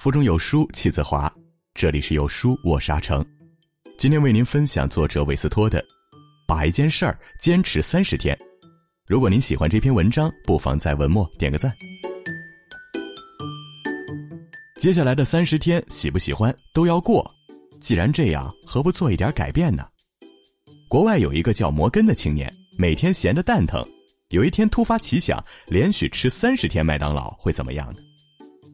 腹中有书气自华。这里是有书，我沙城。今天为您分享作者韦斯托的《把一件事儿坚持三十天》。如果您喜欢这篇文章，不妨在文末点个赞。接下来的三十天，喜不喜欢都要过。既然这样，何不做一点改变呢？国外有一个叫摩根的青年，每天闲得蛋疼。有一天突发奇想，连续吃三十天麦当劳会怎么样呢？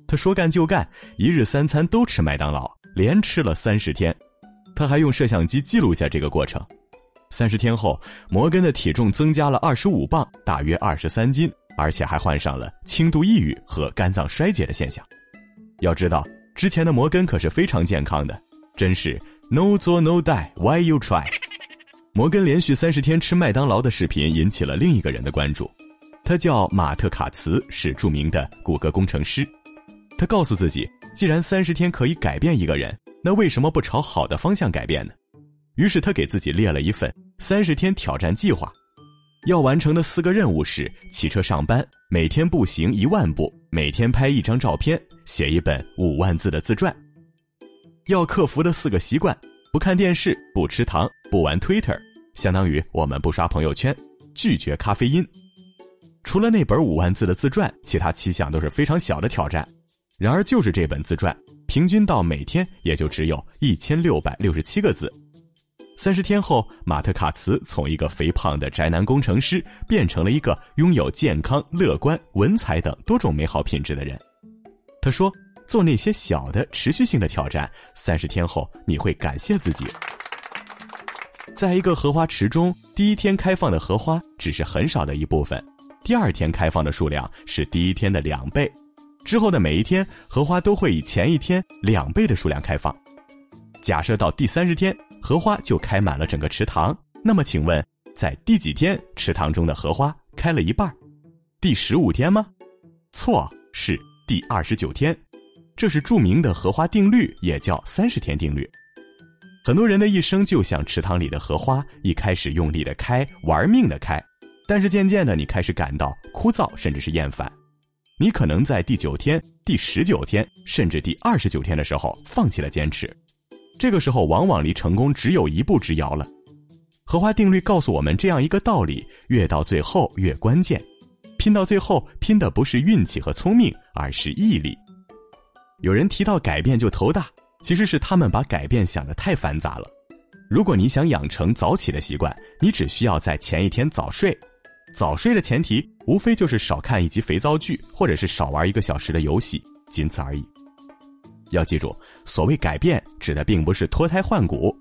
他说干就干，一日三餐都吃麦当劳，连吃了三十天。他还用摄像机记录下这个过程。三十天后，摩根的体重增加了二十五磅，大约二十三斤，而且还患上了轻度抑郁和肝脏衰竭的现象。要知道，之前的摩根可是非常健康的，真是 no 做 no die，why you try？摩根连续三十天吃麦当劳的视频引起了另一个人的关注，他叫马特卡茨，是著名的谷歌工程师。他告诉自己，既然三十天可以改变一个人，那为什么不朝好的方向改变呢？于是他给自己列了一份三十天挑战计划，要完成的四个任务是：骑车上班，每天步行一万步，每天拍一张照片。写一本五万字的自传。要克服的四个习惯：不看电视，不吃糖，不玩 Twitter，相当于我们不刷朋友圈，拒绝咖啡因。除了那本五万字的自传，其他七项都是非常小的挑战。然而，就是这本自传，平均到每天也就只有一千六百六十七个字。三十天后，马特卡茨从一个肥胖的宅男工程师，变成了一个拥有健康、乐观、文采等多种美好品质的人。他说：“做那些小的持续性的挑战，三十天后你会感谢自己。在一个荷花池中，第一天开放的荷花只是很少的一部分，第二天开放的数量是第一天的两倍，之后的每一天荷花都会以前一天两倍的数量开放。假设到第三十天，荷花就开满了整个池塘，那么请问，在第几天池塘中的荷花开了一半？第十五天吗？错，是。”第二十九天，这是著名的荷花定律，也叫三十天定律。很多人的一生就像池塘里的荷花，一开始用力的开，玩命的开，但是渐渐的你开始感到枯燥，甚至是厌烦。你可能在第九天、第十九天，甚至第二十九天的时候放弃了坚持。这个时候，往往离成功只有一步之遥了。荷花定律告诉我们这样一个道理：越到最后越关键。拼到最后，拼的不是运气和聪明，而是毅力。有人提到改变就头大，其实是他们把改变想得太繁杂了。如果你想养成早起的习惯，你只需要在前一天早睡。早睡的前提，无非就是少看一集肥皂剧，或者是少玩一个小时的游戏，仅此而已。要记住，所谓改变，指的并不是脱胎换骨。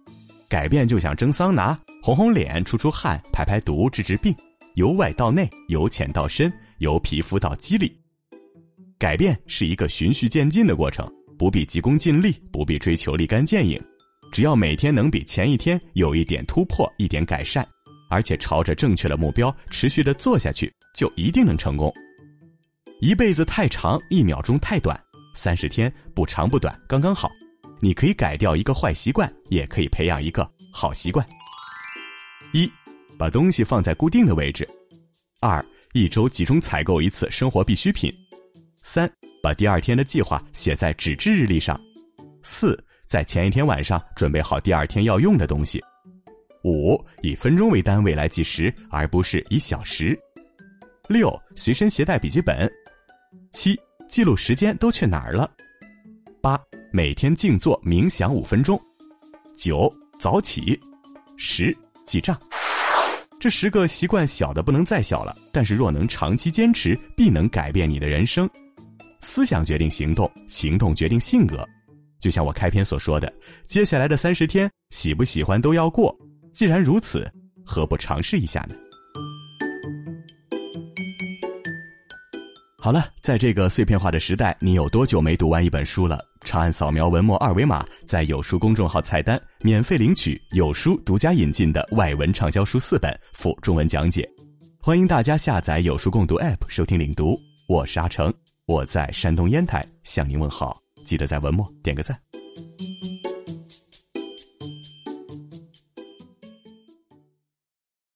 改变就像蒸桑拿，红红脸，出出汗，排排毒，治治病。由外到内，由浅到深，由皮肤到肌理，改变是一个循序渐进的过程，不必急功近利，不必追求立竿见影，只要每天能比前一天有一点突破，一点改善，而且朝着正确的目标持续的做下去，就一定能成功。一辈子太长，一秒钟太短，三十天不长不短，刚刚好。你可以改掉一个坏习惯，也可以培养一个好习惯。一。把东西放在固定的位置。二，一周集中采购一次生活必需品。三，把第二天的计划写在纸质日历上。四，在前一天晚上准备好第二天要用的东西。五，以分钟为单位来计时，而不是以小时。六，随身携带笔记本。七，记录时间都去哪儿了。八，每天静坐冥想五分钟。九，早起。十，记账。这十个习惯小的不能再小了，但是若能长期坚持，必能改变你的人生。思想决定行动，行动决定性格。就像我开篇所说的，接下来的三十天，喜不喜欢都要过。既然如此，何不尝试一下呢？好了，在这个碎片化的时代，你有多久没读完一本书了？长按扫描文末二维码，在有书公众号菜单免费领取有书独家引进的外文畅销书四本，附中文讲解。欢迎大家下载有书共读 App 收听领读。我是阿成，我在山东烟台向您问好，记得在文末点个赞。